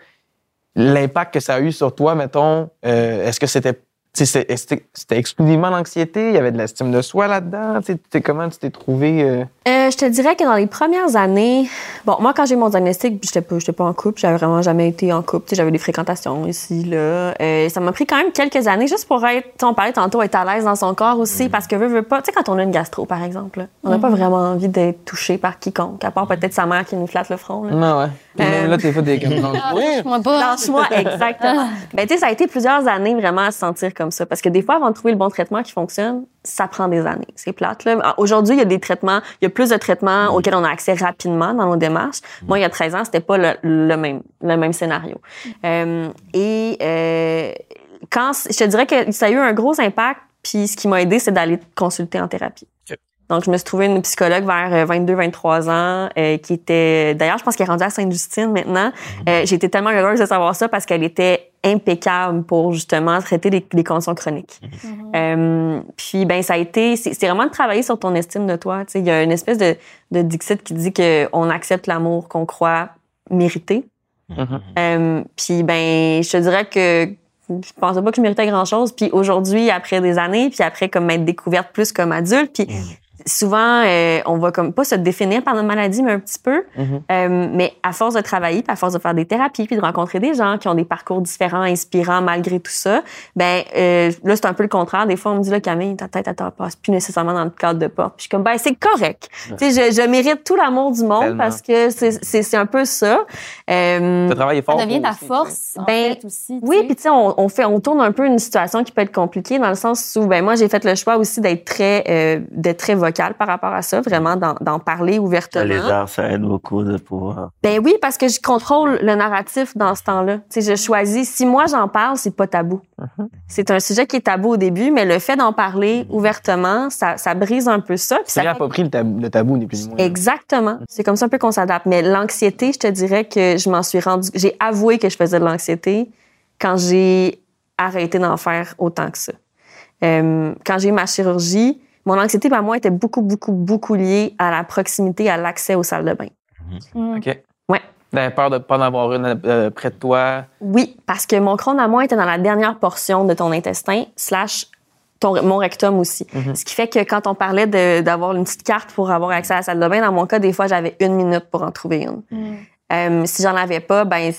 L'impact que ça a eu sur toi, mettons, euh, est-ce que c'était c'était- exclusivement l'anxiété? Il y avait de l'estime de soi là-dedans? Tu sais, t'es- comment tu t'es trouvé? euh, Euh, je te dirais que dans les premières années, bon, moi, quand j'ai eu mon diagnostic, j'étais pas, j'étais pas en couple, j'avais vraiment jamais été en couple. Tu sais, J'avais des fréquentations ici, là. Euh, ça m'a pris quand même quelques années juste pour être, on parlait tantôt, être à l'aise dans son corps aussi, parce que veut, veut pas, tu sais, quand on a une gastro, par exemple, là, on n'a pas vraiment envie d'être touché par quiconque, à part peut-être sa mère qui nous flatte le front, là. Non, ouais. Euh, là, t'es t'es comme. Ah, Oui. touche-moi pas. Lâche-moi, exactement. ben, tu sais, ça a été plusieurs années vraiment à se sentir comme ça. Parce que des fois, avant de trouver le bon traitement qui fonctionne, ça prend des années. C'est plate, là. Aujourd'hui, il y a des traitements, il y a plus de traitements auxquels on a accès rapidement dans nos démarches. Moi, il y a 13 ans, c'était pas le, le même, le même scénario. Euh, et, euh, quand, je te dirais que ça a eu un gros impact, puis ce qui m'a aidé, c'est d'aller consulter en thérapie. Donc, je me suis trouvée une psychologue vers 22-23 ans euh, qui était... D'ailleurs, je pense qu'elle est rendue à Sainte-Justine maintenant. Euh, J'ai été tellement heureuse de savoir ça parce qu'elle était impeccable pour justement traiter les, les conditions chroniques. Euh, puis, ben ça a été... C'est c'est vraiment de travailler sur ton estime de toi. Tu sais, Il y a une espèce de, de dixit qui dit qu'on accepte l'amour qu'on croit mériter. Mhm. Euh, puis ben, je te dirais que je pensais pas que je méritais grand chose. Puis aujourd'hui, après des années, puis après comme m'être découverte plus comme adulte, puis souvent euh, on va comme pas se définir par notre maladie, mais un petit peu. Mhm. Euh, mais à force de travailler, puis à force de faire des thérapies, puis de rencontrer des gens qui ont des parcours différents, inspirants malgré tout ça, ben euh, là c'est un peu le contraire. Des fois on me dit là Camille, ta tête elle passe plus nécessairement dans le cadre de porte. Puis je suis comme ben c'est correct. Tu sais, je, je mérite tout l'amour du monde Tellement. parce que c'est un peu ça. Euh, travaillé fort. Ça devient ta aussi, force, en Ben, fait, aussi. oui, puis tu sais, on, on fait, on tourne un peu une situation qui peut être compliquée dans le sens où, ben moi, j'ai fait le choix aussi d'être très, euh, d'être très vocale par rapport à ça, vraiment d'en, parler ouvertement. Les arts, ça aide beaucoup de pouvoir. Ben oui, parce que je contrôle le narratif dans ce temps-là. Tu sais, je choisis. Si moi j'en parle, c'est pas tabou. C'est un sujet qui est tabou au début, mais le fait d'en parler ouvertement, ça, ça brise un peu ça. puis ça fait- réapproprié le tabou, le tabou, ni plus ni moins. Exactement. C'est comme ça un peu qu'on s'adapte. Mais l'anxiété, je te dirais que je m'en suis rendu. J'ai avoué que je faisais de l'anxiété quand j'ai arrêté d'en faire autant que ça. Euh, quand j'ai eu ma chirurgie, mon anxiété, à moi, était beaucoup, beaucoup, beaucoup liée à la proximité, à l'accès aux salles de bain. Mm. OK. Ouais. T'avais peur de pas en avoir une euh, près de toi. Oui, parce que mon crâne à moi était dans la dernière portion de ton intestin, slash ton, mon rectum aussi. Ce qui fait que quand on parlait de- d'avoir une petite carte pour avoir accès à la salle de bain, dans mon cas, des fois, j'avais une minute pour en trouver une. Mm. Euh, si j'en avais pas, ben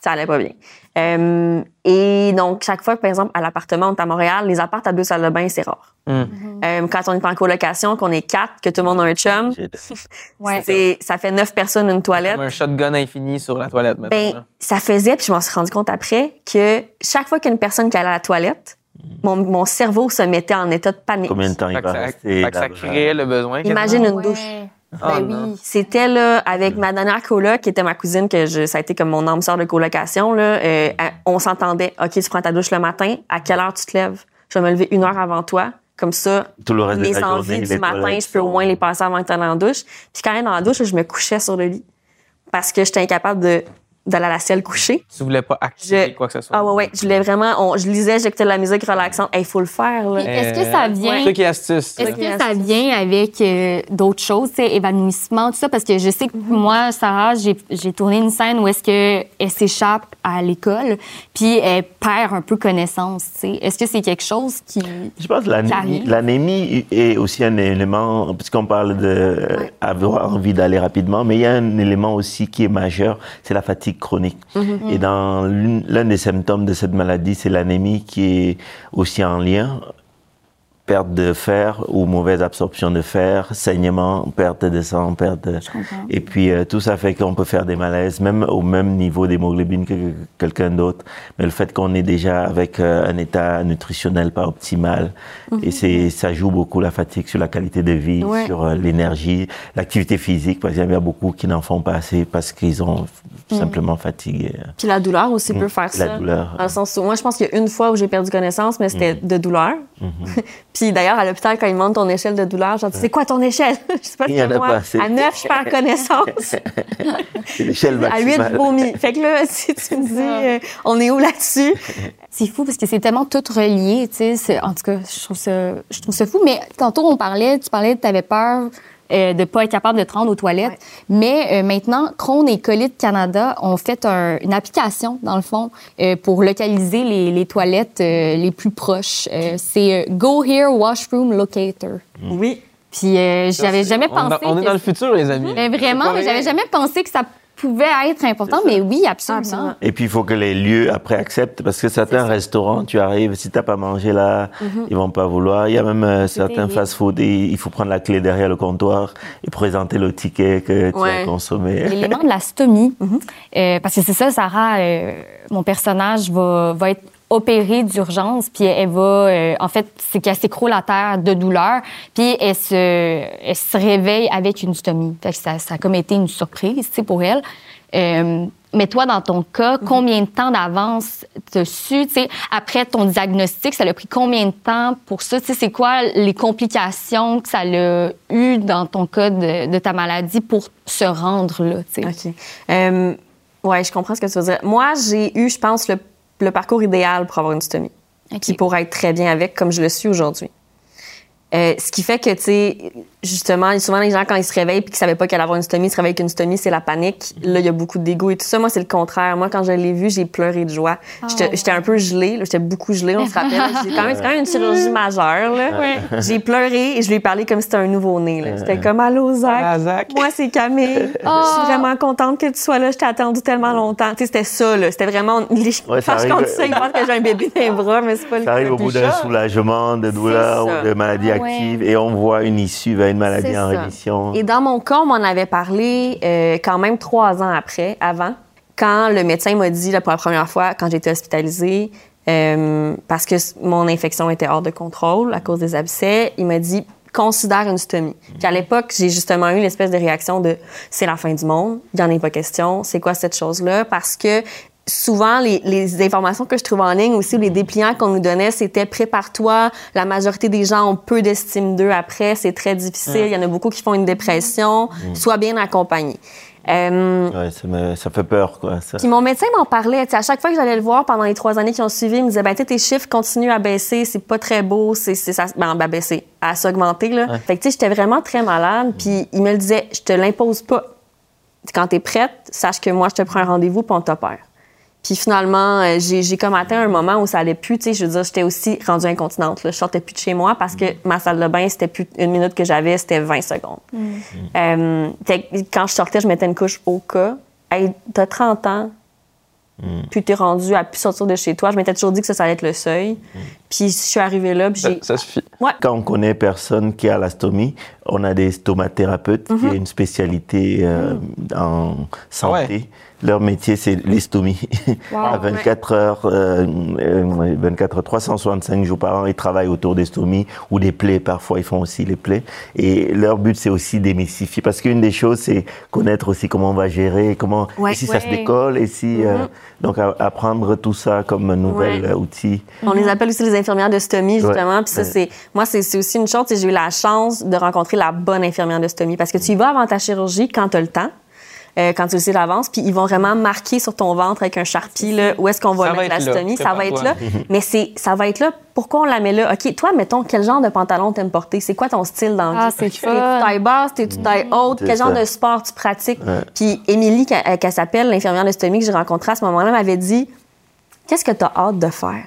ça allait pas bien. Euh, et donc, chaque fois, par exemple, à l'appartement, on est à Montréal, les appartes à deux salles de bain, c'est rare. Mm. Euh, quand on est en colocation, qu'on est quatre, que tout le monde a un chum, Ouais. c'est, ça fait neuf personnes une toilette. Comme un shotgun infini sur la toilette, maintenant. Ben, là. ça faisait, puis je m'en suis rendu compte après, que chaque fois qu'une personne qui allait à la toilette, mon, mon cerveau se mettait en état de panique. Combien de temps il va ça, créait le besoin. Imagine une douche. Ah, Ben non. oui. C'était là avec ma dernière coloc, qui était ma cousine, que je, ça a été comme mon âme sœur de colocation. Là, euh, on s'entendait. Ok, tu prends ta douche le matin. À quelle heure tu te lèves? Je vais me lever une heure avant toi. Comme ça, Tout le reste de mes journée, envies les du matin, je peux au moins les passer avant que tu en douche. Puis quand elle est dans la douche, je me couchais sur le lit parce que j'étais incapable de d'aller à la selle coucher. Tu voulais pas activer Je- quoi que ce soit. Ah ouais ouais, je voulais vraiment. on- je lisais, j'écoutais de la musique relaxante. Il faut le faire. Là. Est-ce que ça vient astuce. Est-ce que ça vient avec euh, d'autres choses, tu sais, évanouissement, tout ça? Parce que je sais que moi, Sarah, j'ai j'ai tourné une scène où est-ce qu'elle s'échappe à l'école, puis elle perd un peu connaissance, tu sais. Est-ce que c'est quelque chose qui... Je pense que l'anémie, l'anémie est aussi un élément, puisqu'on parle de avoir envie d'aller rapidement, mais il y a un élément aussi qui est majeur, c'est la fatigue chronique. Et dans l'une- l'un des symptômes de cette maladie, c'est l'anémie qui est aussi en lien perte de fer ou mauvaise absorption de fer, saignement, perte de sang, perte de... Et puis euh, tout ça fait qu'on peut faire des malaises, même au même niveau d'hémoglobine que que quelqu'un d'autre. Mais le fait qu'on est déjà avec euh, un état nutritionnel pas optimal, et c'est ça joue beaucoup la fatigue sur la qualité de vie, Ouais. sur euh, l'énergie, l'activité physique. Par exemple, il y a beaucoup qui n'en font pas assez parce qu'ils ont simplement fatigué. Puis la douleur aussi peut faire la ça. douleur. Dans le sens où, moi, je pense qu'il y a une fois où j'ai perdu connaissance, mais c'était de douleur. Puis d'ailleurs, à l'hôpital, quand ils demandent ton échelle de douleur, genre, c'est quoi ton échelle? je sais pas a moi. pas assez. À 9, je perds connaissance. C'est l'échelle à 8, maximale. vomi. Fait que là, si tu me dis, euh, on est où là-dessus? C'est fou parce que c'est tellement tout relié, tu sais. En tout cas, je trouve ça, je trouve ça fou. Mais tantôt, on parlait, tu parlais tu avais peur euh, de pas être capable de te rendre aux toilettes. Mais euh, maintenant, Crohn et Colite Canada ont fait un- une application, dans le fond, euh, pour localiser les, les toilettes euh, les plus proches. Euh, c'est euh, Go Here Washroom Locator. Oui. Puis euh, j'avais jamais On, pensé. on est que- dans le futur, les amis. Mais vraiment, mais j'avais jamais pensé que ça pouvait être important. Mais oui, absolument. Absolument. Et puis, il faut que les lieux, après, acceptent. Parce que certains restaurants, tu arrives, si t'as pas mangé là, ils vont pas vouloir. Il y a même euh, certains fast-food, il faut prendre la clé derrière le comptoir et présenter le ticket que tu Ouais. as consommé. L'élément de la stomie, euh, parce que c'est ça, Sarah, euh, mon personnage va, va être opérée d'urgence, puis elle va, euh, en fait, c'est qu'elle s'écroule à terre de douleur, puis elle se, elle se réveille avec une stomie. Fait que ça, ça a comme été une surprise, tu sais, pour elle. Euh, mais toi, dans ton cas, combien de temps d'avance t'as su, tu sais, après ton diagnostic, ça a pris combien de temps pour ça? Tu sais, c'est quoi les complications que ça a eu dans ton cas de, de ta maladie pour se rendre là, tu sais? OK. Euh, ouais, je comprends ce que tu veux dire. Moi, j'ai eu, je pense, le, le parcours idéal pour avoir une stomie. OK. Puis pour être très bien avec, comme je le suis aujourd'hui. Euh, ce qui fait que, tu sais, justement, souvent les gens, quand ils se réveillent puis qu'ils savaient pas qu'elle allait avoir une stomie, ils se réveillent qu'une stomie, c'est la panique. Là, il y a beaucoup d'égo et tout ça. Moi, c'est le contraire. Moi, quand je l'ai vu, j'ai pleuré de joie. J'étais j'étais un peu gelée, là. j'étais beaucoup gelée, on se rappelle. J'ai quand même, c'est quand même une chirurgie majeure, là. J'ai pleuré et je lui ai parlé comme si c'était un nouveau-né, là. C'était comme, allô, Zach? Ah, Zach. Moi, c'est Camille. Je suis vraiment contente que tu sois là. Je t'ai attendu tellement longtemps. Tu sais, c'était ça, là. C'était vraiment. Les... Ouais, ça quand je arrive. compte ça, ils pensent que j'ai un bébé dans les bras, mais c'est pas le Ça arrive au bout d'un soulagement, de douleur ça. ou de maladie Ouais. active et on voit une issue vers une maladie C'est en ça. rémission. Et dans mon cas, on m'en avait parlé euh, quand même trois ans après, avant, quand le médecin m'a dit, là, pour la première fois, quand j'étais hospitalisée, euh, parce que mon infection était hors de contrôle à cause des abcès, il m'a dit considère une stomie. Puis à l'époque, j'ai justement eu l'espèce de réaction de c'est la fin du monde, il n'y en est pas question, c'est quoi cette chose-là? Parce que souvent, les, les informations que je trouve en ligne aussi, ou les dépliants qu'on nous donnait, c'était prépare-toi. La majorité des gens ont peu d'estime d'eux après. C'est très difficile. Il y en a beaucoup qui font une dépression. Sois bien accompagné. Euh, Ouais, ça, me- ça fait peur, quoi. Ça. puis mon médecin m'en parlait. Tu sais, à chaque fois que j'allais le voir pendant les trois années qui ont suivi, il me disait ben, tu sais, tes chiffres continuent à baisser, c'est pas très beau, c'est ça, ben, à baisser, à s'augmenter. Là. Fait que j'étais vraiment très malade. Puis il me le disait je te l'impose pas. Quand t'es prête, sache que moi, je te prends un rendez-vous puis on t'opère. Puis finalement, euh, j'ai j'ai comme atteint un moment où ça allait plus. Tu sais, je veux dire, j'étais aussi rendue incontinente. Là. Je sortais plus de chez moi parce que ma salle de bain, c'était plus une minute que j'avais, c'était 20 secondes. Euh, fait que quand je sortais, je mettais une couche au cas. Hey, t'as 30 ans, puis t'es rendu à plus sortir de chez toi. Je m'étais toujours dit que ça, ça allait être le seuil. Puis je suis arrivée là, puis Ça, j'ai... ça suffit. Quand on connaît personne qui a la stomie, on a des stomathérapeutes qui est une spécialité euh, en santé. Ouais. Leur métier, c'est l'estomie. à 24 heures, euh, euh, 24 heures, 365 jours par an, ils travaillent autour des stomies ou des plaies. Parfois, ils font aussi les plaies. Et leur but, c'est aussi démystifier. Parce qu'une des choses, c'est connaître aussi comment on va gérer, comment, Ouais. et si ça se décolle, et si, euh, donc à- apprendre tout ça comme nouvel Ouais. euh, outil. On les appelle aussi les infirmières de stomie, justement. Puis ça, c'est... Moi, c'est aussi une sais, J'ai eu la chance de rencontrer la bonne infirmière de stomie parce que tu y vas avant ta chirurgie quand tu as le temps. Euh, quand tu le sais d'avance, puis ils vont vraiment marquer sur ton ventre avec un charpie là, où est-ce qu'on va Ça va mettre la être là. stomie. Ça va être là. Mais c'est, ça va être là. Pourquoi on la met là? OK, toi, mettons, quel genre de pantalon t'aimes porter? C'est quoi ton style dans la Ah, vie? c'est T'es-tu fun. taille basse? T'es-tu taille haute? Quel genre de sport tu pratiques? Ouais. Puis Émilie, qu'elle qu'elle s'appelle, l'infirmière de stomie que j'ai rencontrée à ce moment-là, m'avait dit Qu'est-ce que tu as hâte de faire?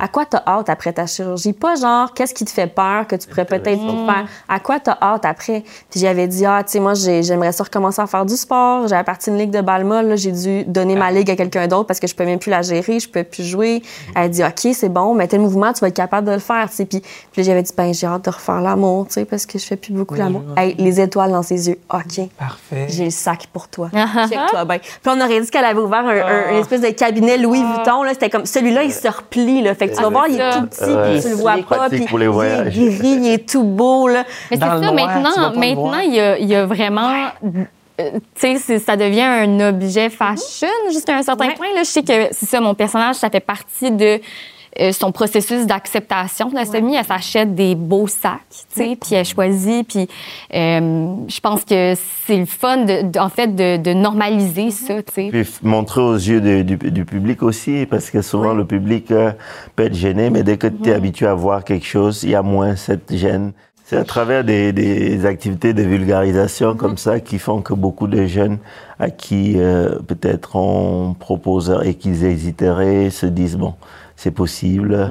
À quoi t'as hâte après ta chirurgie? Pas genre, qu'est-ce qui te fait peur que tu pourrais peut-être faire? À quoi t'as hâte après? Puis j'avais dit, ah, tu sais, moi, j'ai- j'aimerais ça recommencer à faire du sport. J'avais parti une ligue de balmol, là. J'ai dû donner ma ligue à quelqu'un d'autre parce que je peux même plus la gérer, je peux plus jouer. Elle a dit, OK, c'est bon, mais tel mouvement, tu vas être capable de le faire, tu sais. Puis, puis là, j'avais dit, ben, j'ai hâte de refaire l'amour, tu sais, parce que je fais plus beaucoup l'amour. Hey, les étoiles dans ses yeux. OK. Parfait. J'ai le sac pour toi. Check-toi bien. Puis on aurait dit qu'elle avait ouvert un, un- une espèce de cabinet Louis Vuitton. Là. C'était comme celui-là, il se replie. Là. Fait que tu vas voir, il est tout petit, Ouais. puis tu le vois pas. pratique Puis pour les il est voyages. gris, il est tout beau. Là. Mais c'est Dans ça, le noir, maintenant, maintenant il, y a, il y a vraiment. euh, tu sais, ça devient un objet fashion jusqu'à un certain Ouais. point. Là, je sais que c'est ça, mon personnage, ça fait partie de euh, son processus d'acceptation de la stomie. Elle s'achète des beaux sacs, tu sais, puis elle choisit. Puis euh, je pense que c'est le fun, de, de- en fait, de, de normaliser ça, tu sais. Puis montrer aux yeux de- du, du public aussi, parce que souvent le public euh, peut être gêné, mais dès que tu es habitué à voir quelque chose, il y a moins cette gêne. C'est à travers des, des activités de vulgarisation comme ça qui font que beaucoup de jeunes à qui euh, peut-être on propose et qu'ils hésiteraient se disent bon, c'est possible.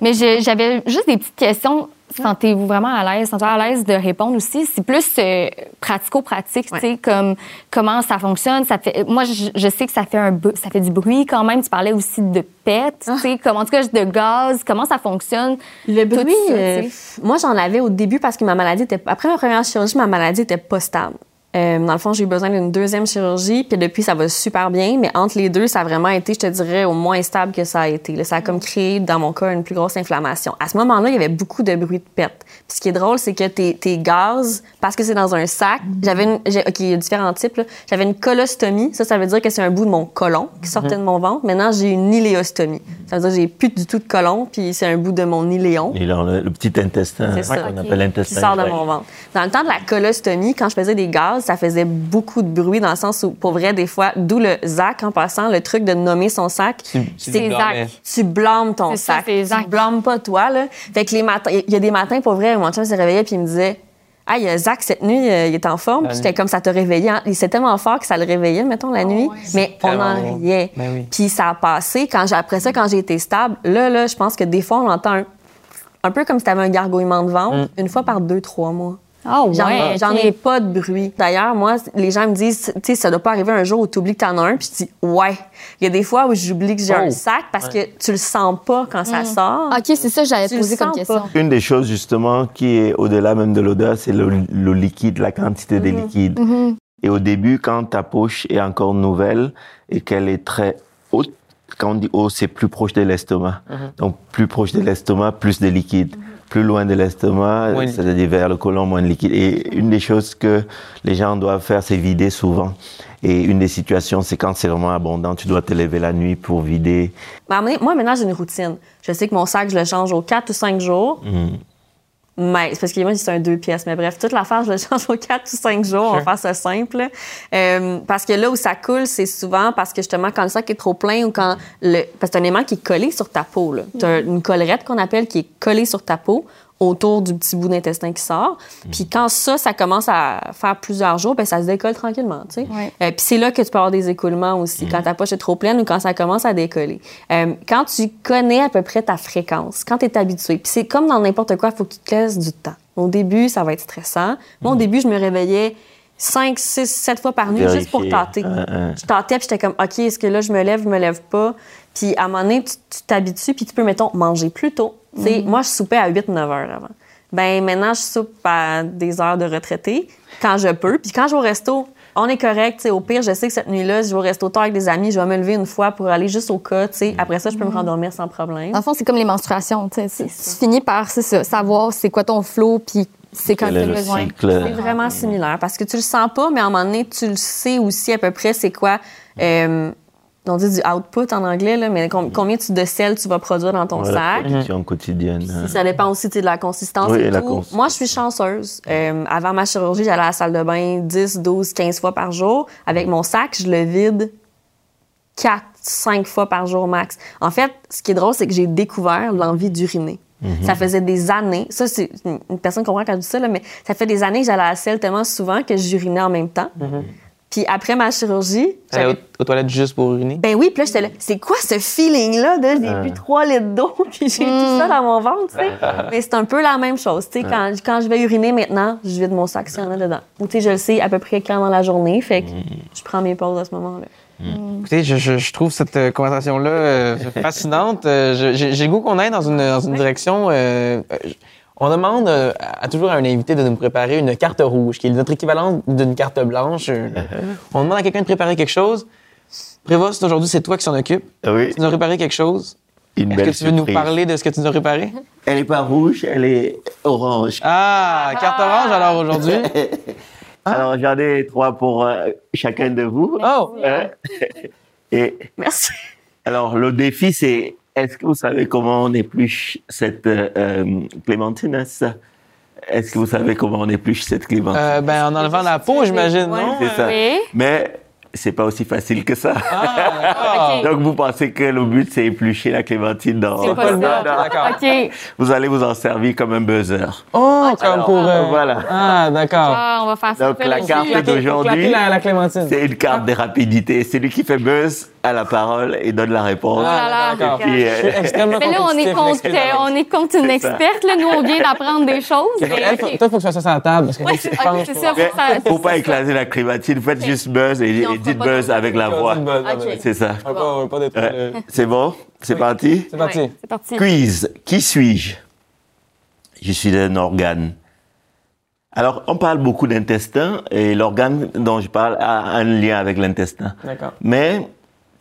Mais je- j'avais juste des petites questions. Sentez-vous vraiment à l'aise? Sentez-vous à l'aise de répondre aussi? C'est plus euh, pratico-pratique, tu sais, comme comment ça fonctionne? Ça fait, moi, je, je sais que ça fait, un, ça fait du bruit quand même. Tu parlais aussi de pète, tu sais, comme, en tout cas, de gaz. Comment ça fonctionne? Le Tout bruit, ça, euh, moi, j'en avais au début parce que ma maladie était. Après ma première chirurgie, ma maladie était pas stable. Euh, dans le fond, j'ai eu besoin d'une deuxième chirurgie, puis depuis, ça va super bien. Mais entre les deux, ça a vraiment été, je te dirais, au moins stable que ça a été. Là, ça a comme créé, dans mon cas, une plus grosse inflammation. À ce moment-là, il y avait beaucoup de bruit de pète. Puis ce qui est drôle, c'est que tes, tes gaz, parce que c'est dans un sac, j'avais une... OK, il y a différents types. J'avais une colostomie. Ça, ça veut dire que c'est un bout de mon côlon qui sortait de mon ventre. Maintenant, j'ai une iléostomie. Ça veut dire que j'ai plus du tout de côlon, puis c'est un bout de mon iléon. Il a le petit intestin C'est ça. qu'on Ok. appelle qui intestin. sort de mon ventre. Dans le temps de la colostomie, quand je faisais des gaz, ça faisait beaucoup de bruit dans le sens où, pour vrai, des fois, d'où le ZAC en passant, le truc de nommer son sac. C'est Zach. Tu blâmes ton ça, sac. c'est tu blâmes pas toi, là. Fait que les matins, il y a des matins, pour vrai, mon chum se réveillait puis il me disait, ah, il y a Zach cette nuit, euh, il est en forme. Puis j'étais nuit. comme ça te réveillait. hein. C'est tellement fort que ça le réveillait, mettons, la nuit. Mais on en riait. Ben oui. Puis ça a passé. Quand j'ai, après ça, quand j'ai été stable, là, là, je pense que des fois, on entend un, un peu comme si tu avais un gargouillement de ventre, une fois par deux, trois mois. Ah ouais. J'en ai- j'en ok. ai pas de bruit. D'ailleurs, moi, les gens me disent, tu sais, ça doit pas arriver un jour où tu oublies que t'en as un, puis je dis, ouais. Il y a des fois où j'oublie que j'ai Oh. un sac parce que tu le sens pas quand ça sort. OK, c'est ça que j'allais Tu le poser comme question. pas. Une des choses justement qui est au-delà même de l'odeur, c'est le, le liquide, la quantité des liquides. Et au début, quand ta poche est encore nouvelle et qu'elle est très haute, quand on dit haut, c'est plus proche de l'estomac. Donc plus proche de l'estomac, plus de liquide. Plus loin de l'estomac, c'est-à-dire vers le côlon, moins de liquide. Et une des choses que les gens doivent faire, c'est vider souvent. Et une des situations, c'est quand c'est vraiment abondant, tu dois te lever la nuit pour vider. Donné, moi, maintenant, j'ai une routine. Je sais que mon sac, je le change aux 4 ou 5 jours. Mais c'est parce que moi, c'est un deux pièces. Mais bref, toute l'affaire, je le change aux 4 ou 5 jours. On va faire ça simple. Euh, parce que là où ça coule, c'est souvent parce que justement, quand le sac est trop plein ou quand le. Parce que c'est un aimant qui est collé sur ta peau. Tu as une collerette qu'on appelle qui est collée sur ta peau autour du petit bout d'intestin qui sort. Puis quand ça, ça commence à faire plusieurs jours, ben ça se décolle tranquillement, tu sais. Euh, puis c'est là que tu peux avoir des écoulements aussi, quand ta poche est trop pleine ou quand ça commence à décoller. Euh, quand tu connais à peu près ta fréquence, quand tu es habitué, puis c'est comme dans n'importe quoi, il faut qu'il te laisse du temps. Au début, ça va être stressant. Moi, au début, je me réveillais 5, 6, 7 fois par nuit juste pour hein. Je tâtais, puis j'étais comme, OK, est-ce que là, je me lève, je me lève pas? Puis à un moment donné, tu tu t'habitues, puis tu peux, mettons, manger plus tôt. Tu sais, Moi, je soupais à 8-9 heures avant. Ben maintenant, je soupe à des heures de retraité, quand je peux. Puis quand je vais au resto, on est correct. tu sais, Au pire, je sais que cette nuit-là, si je vais au resto tard avec des amis, je vais me lever une fois pour aller juste au cas. tu sais. Après ça, je peux me rendormir sans problème. Dans le fond, c'est comme les menstruations. tu sais. C'est- Tu finis par ça, savoir c'est quoi ton flow, puis c'est quand tu as le besoin. cycle? C'est vraiment similaire parce que tu le sens pas, mais à un moment donné, tu le sais aussi à peu près c'est quoi. Euh, on dit du output en anglais, là, mais com- combien tu de sel tu vas produire dans ton Ouais, la sac? production quotidienne. hein. Ça dépend aussi de la consistance Oui, et la tout. Moi, je suis chanceuse. Euh, avant ma chirurgie, j'allais à la salle de bain 10, 12, 15 fois par jour. Avec mon sac, je le vide 4, 5 fois par jour max. En fait, ce qui est drôle, c'est que j'ai découvert l'envie d'uriner. Ça faisait des années. Ça, c'est une personne comprend quand je dis ça, là, mais ça fait des années que j'allais à la selle tellement souvent que j'urinais en même temps. Puis après ma chirurgie, j'avais aux, aux toilettes juste pour uriner? ben oui, puis là, j'étais là, c'est quoi ce feeling-là de j'ai bu trois litres d'eau, puis j'ai tout ça dans mon ventre, tu sais? Mais c'est un peu la même chose, tu sais. Quand, quand je vais uriner maintenant, je vide mon sac s'il y en a dedans. Ou tu sais, je le sais à peu près quand dans la journée, fait que je prends mes pauses à ce moment-là. Écoutez, je, je- je trouve cette euh, conversation-là euh, fascinante. Euh, je- J'ai goût qu'on aille dans une, dans une direction. euh, euh, on demande euh, à, à toujours à un invité de nous préparer une carte rouge, qui est notre équivalent d'une carte blanche. Euh, on demande à quelqu'un de préparer quelque chose. Prévost, aujourd'hui, c'est toi qui s'en occupe. Oui, Tu nous as préparé quelque chose. une Est-ce belle que tu veux nous parler de ce que tu nous as préparé? Elle est pas rouge, elle est orange. Ah, carte orange alors aujourd'hui? Alors j'en ai trois pour euh, chacun de vous. Oh! Hein? Et Merci. alors le défi c'est est-ce que vous savez comment on épluche cette euh, clémentine hein, Est-ce que vous savez comment on épluche cette clémentine? Euh, ben, en enlevant la peau, j'imagine, Ouais. non? C'est ça. Oui. Mais c'est pas aussi facile que ça. Ah. Donc vous pensez que le but c'est éplucher la clémentine dans C'est pas le d'accord. OK. Vous allez vous en servir comme un buzzer. Oh, comme pour... euh, Voilà. Ah, d'accord. Ah, on va faire ça. Donc, la carte d'aujourd'hui, la, la. C'est une carte de rapidité. C'est lui qui fait buzz à la parole et donne la réponse. là là. Ah, Je suis euh, extrêmement Mais là, on est, contre, on est contre une experte. Là. Nous, on vient d'apprendre des choses. Mais- faut- toi, il faut que tu fasses ça à la table. Parce que Ouais, je c'est- pense ok, c'est pas. ça. faut pas éclater la clémentine. Faites juste buzz et, dites buzz avec la voix. C'est ça. C'est bon? C'est parti? C'est parti. Ouais, c'est parti. Quiz. Qui suis-je? Je suis un organe. Alors, on parle beaucoup d'intestin et l'organe dont je parle a un lien avec l'intestin. D'accord. Mais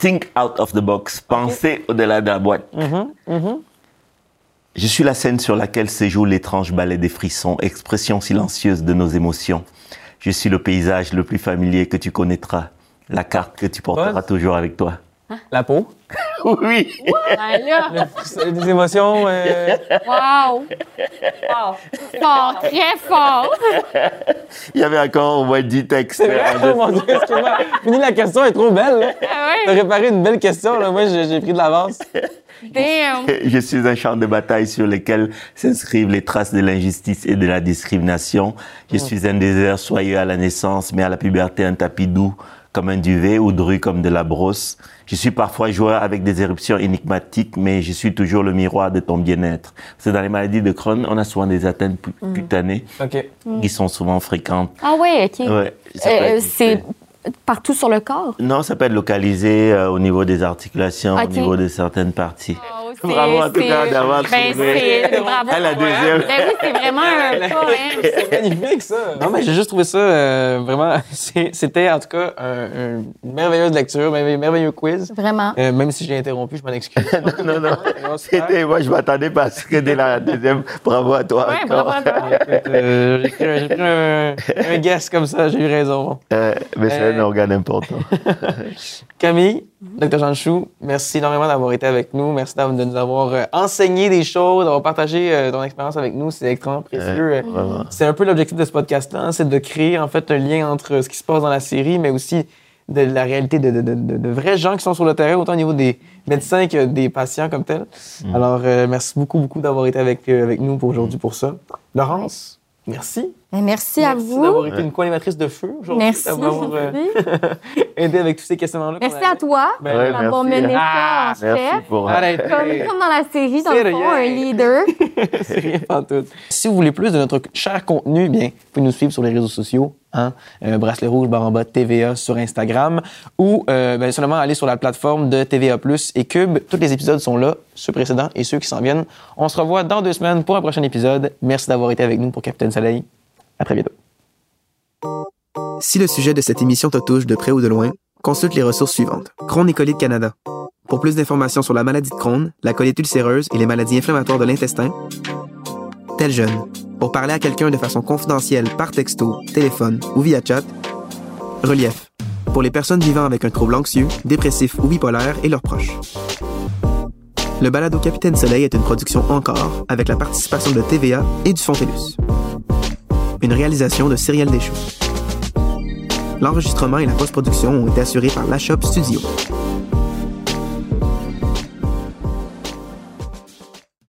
think out of the box, pensez au-delà de la boîte. Mm-hmm, Je suis la scène sur laquelle se joue l'étrange ballet des frissons, expression silencieuse de nos émotions. Je suis le paysage le plus familier que tu connaîtras, la carte que tu porteras Buzz? toujours avec toi. La peau. Oui. Ben là, Des émotions. euh, wow! Fort, fort, très fort. Il y avait encore au moins 10 textes. C'est vrai? Oh mon Dieu, excuse-moi. Fini, la question est trop belle. là. Ah T'as ouais, réparé une belle question. Là. Moi, j'ai j'ai pris de l'avance. damn. Je suis un champ de bataille sur lequel s'inscrivent les traces de l'injustice et de la discrimination. Je suis un désert soyeux à la naissance, mais à la puberté un tapis doux comme un duvet ou dru comme de la brosse. Je suis parfois joueur avec des éruptions énigmatiques, mais je suis toujours le miroir de ton bien-être. C'est dans les maladies de Crohn, on a souvent des atteintes pu- cutanées OK. qui sont souvent fréquentes. Ah ouais, OK. Ouais, Euh, être- c'est partout sur le corps? Non, ça peut être localisé euh, au niveau des articulations, au niveau de certaines parties. c'est- Bravo en tout cas d'avoir Ben, bravo. À la deuxième. Ben oui, c'est vraiment un cas, hein. C'est magnifique, ça. Non, mais j'ai juste trouvé ça euh, vraiment. C'était en tout cas un- un- une merveilleuse lecture, merveilleux, merveilleux quiz. Vraiment. Euh, même si j'ai interrompu, je m'en excuse. non, non, Non, c'était, moi je m'attendais parce que dès la deuxième, bravo à toi. Ouais, encore. bravo à toi. Euh, j'ai pris, un- un, un guess comme ça, j'ai eu raison. Euh, mais c'est un organe important. Camille, Dr. Jean Chou, merci énormément d'avoir été avec nous. Merci de nous avoir euh, enseigné des choses, d'avoir partagé euh, ton expérience avec nous. C'est extrêmement précieux. Euh, c'est un peu l'objectif de ce podcast-là, hein, c'est de créer en fait un lien entre ce qui se passe dans la série, mais aussi de la réalité de, de, de- de- vrais gens qui sont sur le terrain, autant au niveau des médecins que des patients comme tels. Alors, euh, merci beaucoup, beaucoup d'avoir été avec, euh, avec nous pour aujourd'hui pour ça. Laurence, merci. Ben, merci, à Merci vous. d'avoir été une co-animatrice de feu aujourd'hui. Merci. D'avoir euh, aidé avec tous ces questionnements-là. Merci à toi Ben, Ouais, d'avoir merci. mené Ah, ça en Merci chef. pour. Arrête. Comme, comme dans la série, dans le fond, un leader. C'est rien pantoute. Si vous voulez plus de notre cher contenu, bien, vous pouvez nous suivre sur les réseaux sociaux, hein, euh, Bracelet Rouge, barre en bas, TVA sur Instagram, ou euh, ben, seulement aller sur la plateforme de TVA+, et Cube. Tous les épisodes sont là, ceux précédents et ceux qui s'en viennent. On se revoit dans deux semaines pour un prochain épisode. Merci d'avoir été avec nous pour Capitaine Soleil. À très bientôt. Si le sujet de cette émission te touche de près ou de loin, consulte les ressources suivantes. Crohn et Canada. Pour plus d'informations sur la maladie de Crohn, la colite ulcéreuse et les maladies inflammatoires de l'intestin, Tel jeune. Pour parler à quelqu'un de façon confidentielle par texto, téléphone ou via chat, Relief. Pour les personnes vivant avec un trouble anxieux, dépressif ou bipolaire et leurs proches. Le balado Capitaine Soleil est une production encore avec la participation de TVA et du Fontellus. Une réalisation de Cyrielle Deschaux. L'enregistrement et la post-production ont été assurés par La Shop Studio.